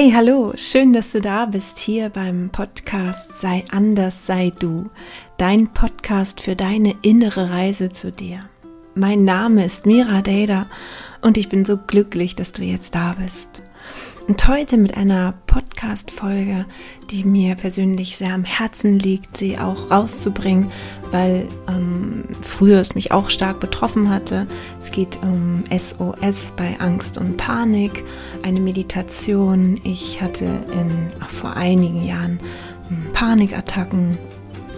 Hey, hallo, schön, dass du da bist hier beim Podcast Sei anders, sei du, dein Podcast für deine innere Reise zu dir. Mein Name ist Mira Deda und ich bin so glücklich, dass du jetzt da bist. Und heute mit einer Podcast-Folge, die mir persönlich sehr am Herzen liegt, sie auch rauszubringen, weil ähm, früher es mich auch stark betroffen hatte. Es geht um SOS bei Angst und Panik, eine Meditation. Ich hatte in, vor einigen Jahren hm, Panikattacken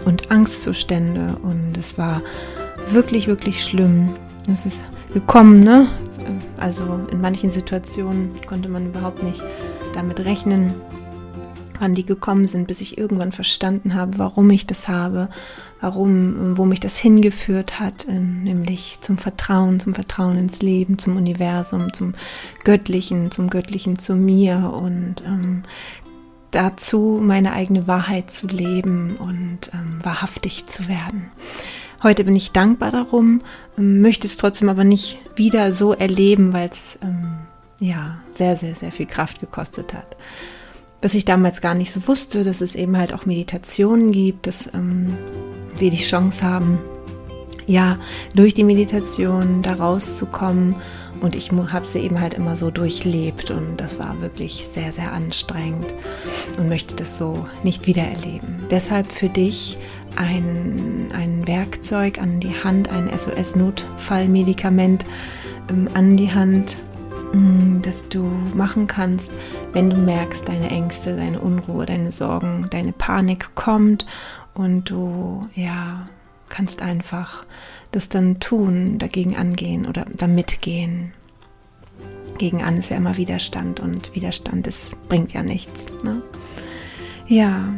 und Angstzustände und es war wirklich, wirklich schlimm. Es ist gekommen, ne? Also in manchen Situationen konnte man überhaupt nicht damit rechnen, wann die gekommen sind, bis ich irgendwann verstanden habe, warum ich das habe, warum, wo mich das hingeführt hat, nämlich zum Vertrauen, zum Vertrauen ins Leben, zum Universum, zum Göttlichen, zum Göttlichen zu mir und ähm, dazu meine eigene Wahrheit zu leben und ähm, wahrhaftig zu werden. Heute bin ich dankbar darum, ähm, möchte es trotzdem aber nicht wieder so erleben, weil es ähm, ja sehr, sehr, sehr viel Kraft gekostet hat. Was ich damals gar nicht so wusste, dass es eben halt auch Meditationen gibt, dass ähm, wir die Chance haben, ja, durch die Meditation da rauszukommen. Und ich habe sie eben halt immer so durchlebt und das war wirklich sehr, sehr anstrengend und möchte das so nicht wieder erleben. Deshalb für dich ein, ein Werkzeug an die Hand, ein SOS-Notfallmedikament ähm, an die Hand, ähm, das du machen kannst, wenn du merkst, deine Ängste, deine Unruhe, deine Sorgen, deine Panik kommt und du ja kannst einfach das dann tun, dagegen angehen oder damit gehen. Gegen an ist ja immer Widerstand und Widerstand ist, bringt ja nichts. Ne? Ja,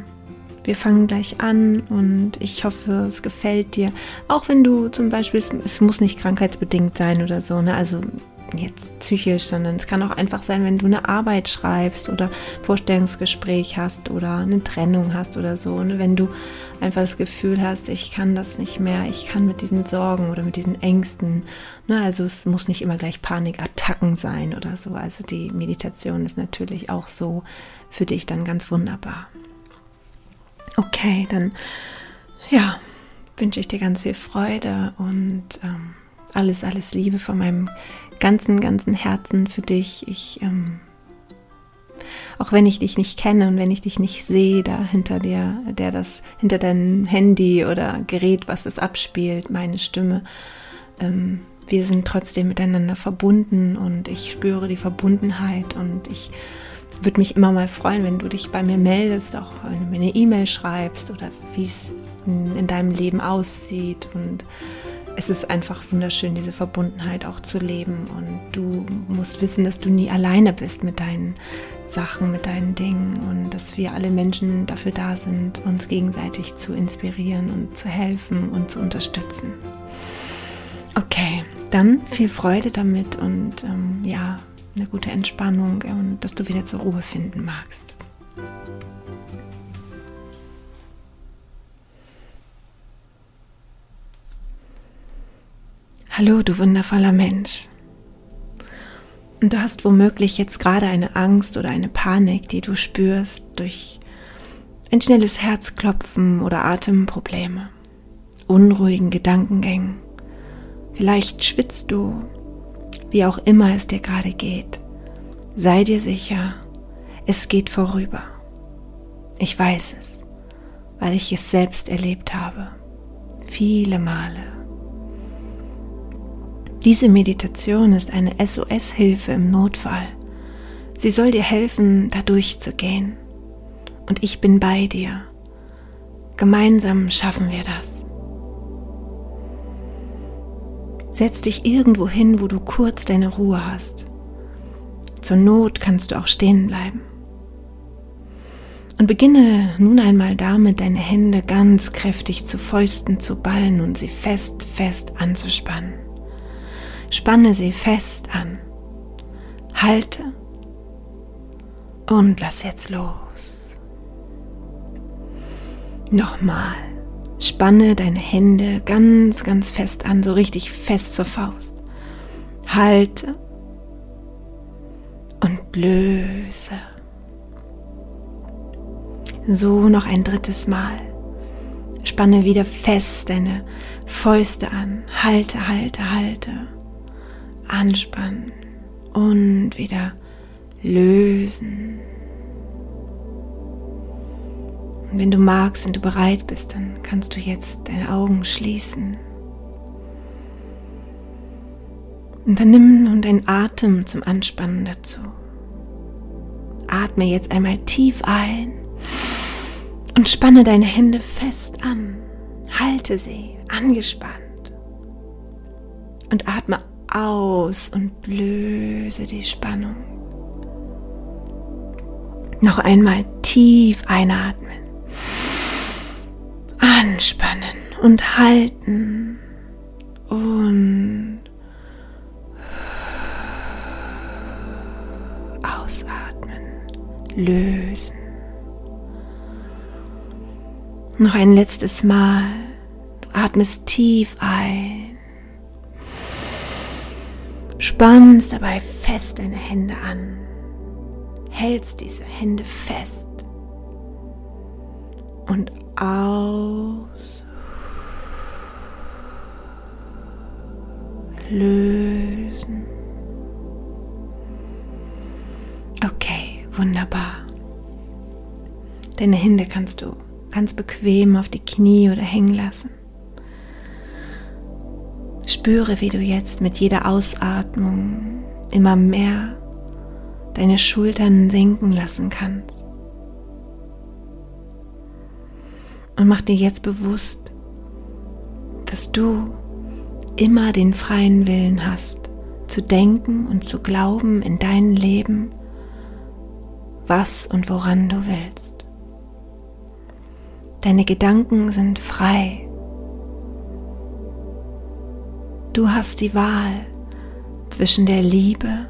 wir fangen gleich an und ich hoffe, es gefällt dir. Auch wenn du zum Beispiel, es, es muss nicht krankheitsbedingt sein oder so, ne? Also jetzt psychisch, sondern es kann auch einfach sein, wenn du eine Arbeit schreibst oder Vorstellungsgespräch hast oder eine Trennung hast oder so. Und wenn du einfach das Gefühl hast, ich kann das nicht mehr, ich kann mit diesen Sorgen oder mit diesen Ängsten, ne, also es muss nicht immer gleich Panikattacken sein oder so. Also die Meditation ist natürlich auch so für dich dann ganz wunderbar. Okay, dann ja, wünsche ich dir ganz viel Freude und ähm, alles, alles Liebe von meinem ganzen, ganzen Herzen für dich. Ich, ähm, auch wenn ich dich nicht kenne und wenn ich dich nicht sehe, da hinter dir, der das, hinter deinem Handy oder Gerät, was es abspielt, meine Stimme, ähm, wir sind trotzdem miteinander verbunden und ich spüre die Verbundenheit und ich würde mich immer mal freuen, wenn du dich bei mir meldest, auch wenn du mir eine E-Mail schreibst oder wie es in deinem Leben aussieht. Und es ist einfach wunderschön, diese Verbundenheit auch zu leben. Und du musst wissen, dass du nie alleine bist mit deinen Sachen, mit deinen Dingen und dass wir alle Menschen dafür da sind, uns gegenseitig zu inspirieren und zu helfen und zu unterstützen. Okay, dann viel Freude damit und ähm, ja, eine gute Entspannung und dass du wieder zur Ruhe finden magst. Hallo, du wundervoller Mensch. Und du hast womöglich jetzt gerade eine Angst oder eine Panik, die du spürst durch ein schnelles Herzklopfen oder Atemprobleme, unruhigen Gedankengängen. Vielleicht schwitzt du wie auch immer es dir gerade geht, sei dir sicher, es geht vorüber. Ich weiß es, weil ich es selbst erlebt habe. Viele Male. Diese Meditation ist eine SOS-Hilfe im Notfall. Sie soll dir helfen, da durchzugehen. Und ich bin bei dir. Gemeinsam schaffen wir das. Setz dich irgendwo hin, wo du kurz deine Ruhe hast. Zur Not kannst du auch stehen bleiben. Und beginne nun einmal damit, deine Hände ganz kräftig zu Fäusten zu ballen und sie fest, fest anzuspannen. Spanne sie fest an. Halte und lass jetzt los. Nochmal. Spanne deine Hände ganz, ganz fest an, so richtig fest zur Faust. Halte und löse. So noch ein drittes Mal. Spanne wieder fest deine Fäuste an. Halte, halte, halte. Anspannen und wieder lösen. Und wenn du magst und du bereit bist, dann kannst du jetzt deine Augen schließen. Und dann nimm nun deinen Atem zum Anspannen dazu. Atme jetzt einmal tief ein und spanne deine Hände fest an. Halte sie angespannt. Und atme aus und löse die Spannung. Noch einmal tief einatmen. Anspannen und halten. Und ausatmen. Lösen. Noch ein letztes Mal. Du atmest tief ein. Spannst dabei fest deine Hände an. Hältst diese Hände fest. Und aus. Lösen. Okay, wunderbar. Deine Hände kannst du ganz bequem auf die Knie oder hängen lassen. Spüre, wie du jetzt mit jeder Ausatmung immer mehr deine Schultern senken lassen kannst. Und mach dir jetzt bewusst, dass du immer den freien Willen hast, zu denken und zu glauben in dein Leben, was und woran du willst. Deine Gedanken sind frei. Du hast die Wahl zwischen der Liebe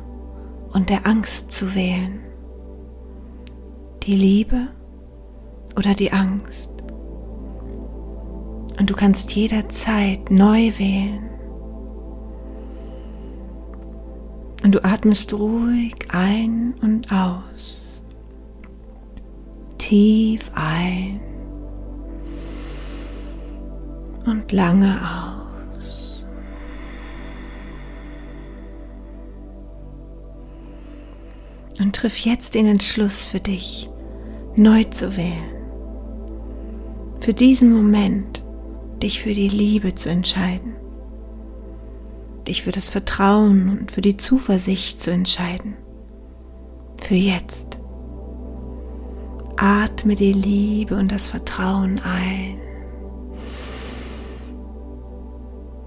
und der Angst zu wählen. Die Liebe oder die Angst. Und du kannst jederzeit neu wählen. Und du atmest ruhig ein und aus. Tief ein und lange aus. Und triff jetzt den Entschluss für dich, neu zu wählen. Für diesen Moment dich für die Liebe zu entscheiden. Dich für das Vertrauen und für die Zuversicht zu entscheiden. Für jetzt. Atme die Liebe und das Vertrauen ein.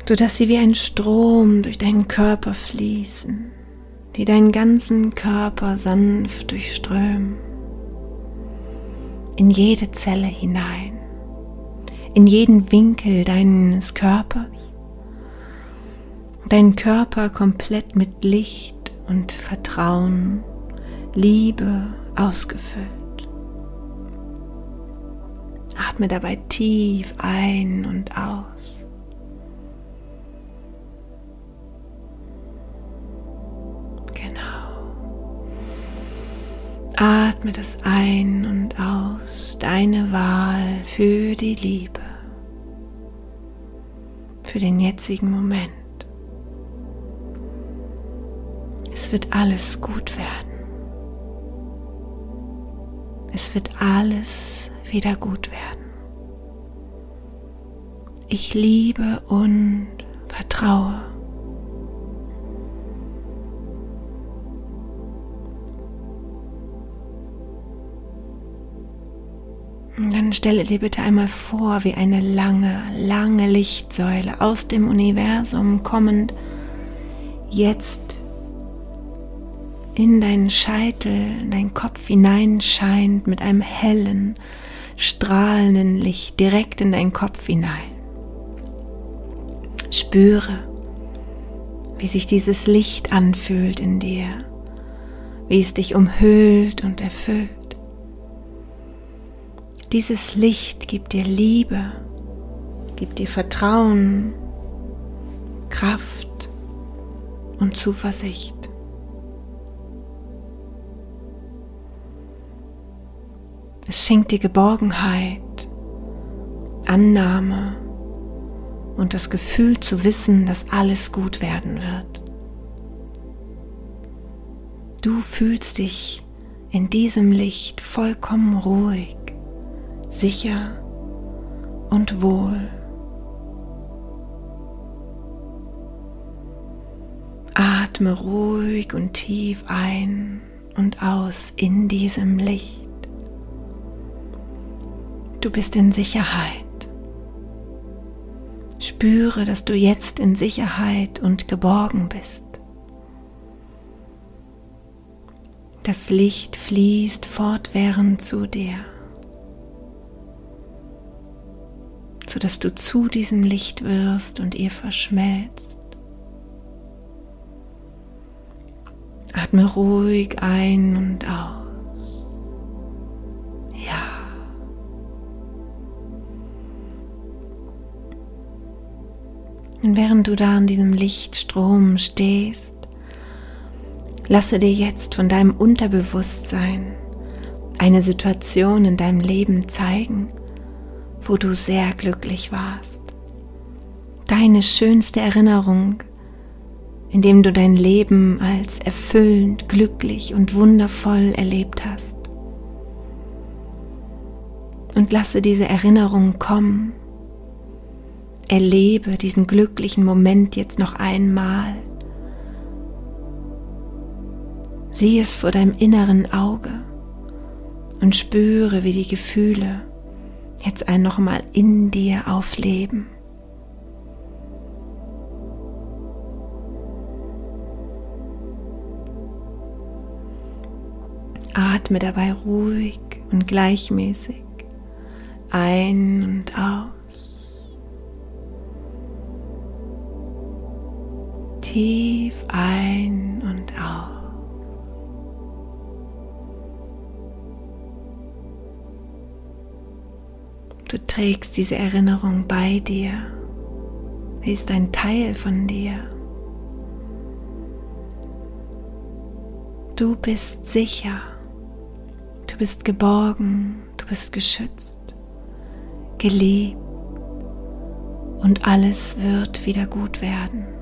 sodass sie wie ein Strom durch deinen Körper fließen, die deinen ganzen Körper sanft durchströmen, in jede Zelle hinein, in jeden Winkel deines Körpers, deinen Körper komplett mit Licht und Vertrauen, Liebe ausgefüllt. Atme dabei tief ein und aus. Atme das ein und aus, deine Wahl für die Liebe, für den jetzigen Moment. Es wird alles gut werden. Es wird alles wieder gut werden. Ich liebe und vertraue. Dann stelle dir bitte einmal vor, wie eine lange, lange Lichtsäule aus dem Universum kommend jetzt in deinen Scheitel, in deinen Kopf hineinscheint mit einem hellen, strahlenden Licht direkt in deinen Kopf hinein. Spüre, wie sich dieses Licht anfühlt in dir, wie es dich umhüllt und erfüllt. Dieses Licht gibt dir Liebe, gibt dir Vertrauen, Kraft und Zuversicht. Es schenkt dir Geborgenheit, Annahme und das Gefühl zu wissen, dass alles gut werden wird. Du fühlst dich in diesem Licht vollkommen ruhig, sicher und wohl. Atme ruhig und tief ein und aus in diesem Licht. Du bist in Sicherheit. Spüre, dass du jetzt in Sicherheit und geborgen bist. Das Licht fließt fortwährend zu dir, sodass du zu diesem Licht wirst und ihr verschmelzt. Atme ruhig ein und aus. Ja. Und während du da in diesem Lichtstrom stehst, Lasse dir jetzt von deinem Unterbewusstsein eine Situation in deinem Leben zeigen, wo du sehr glücklich warst. Deine schönste Erinnerung, in dem du dein Leben als erfüllend, glücklich und wundervoll erlebt hast. Und lasse diese Erinnerung kommen. Erlebe diesen glücklichen Moment jetzt noch einmal Sieh es vor deinem inneren Auge und spüre, wie die Gefühle jetzt ein nochmal in dir aufleben. Atme dabei ruhig und gleichmäßig ein und aus. Tief ein und Du trägst diese Erinnerung bei dir. Sie ist ein Teil von dir. Du bist sicher. Du bist geborgen. Du bist geschützt. Geliebt. Und alles wird wieder gut werden.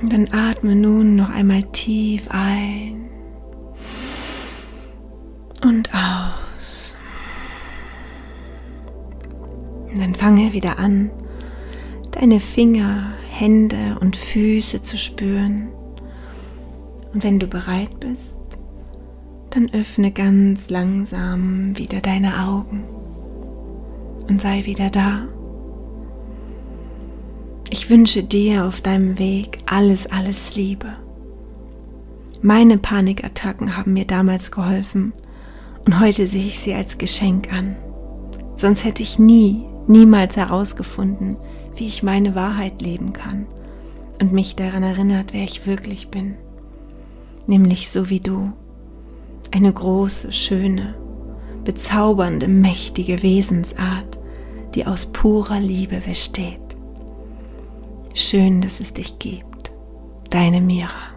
Und dann atme nun noch einmal tief ein und aus. Und dann fange wieder an, deine Finger, Hände und Füße zu spüren. Und wenn du bereit bist, dann öffne ganz langsam wieder deine Augen und sei wieder da. Ich wünsche dir auf deinem Weg alles, alles Liebe. Meine Panikattacken haben mir damals geholfen und heute sehe ich sie als Geschenk an. Sonst hätte ich nie, niemals herausgefunden, wie ich meine Wahrheit leben kann und mich daran erinnert, wer ich wirklich bin. Nämlich so wie du. Eine große, schöne, bezaubernde, mächtige Wesensart, die aus purer Liebe besteht. Schön, dass es dich gibt. Deine Mira.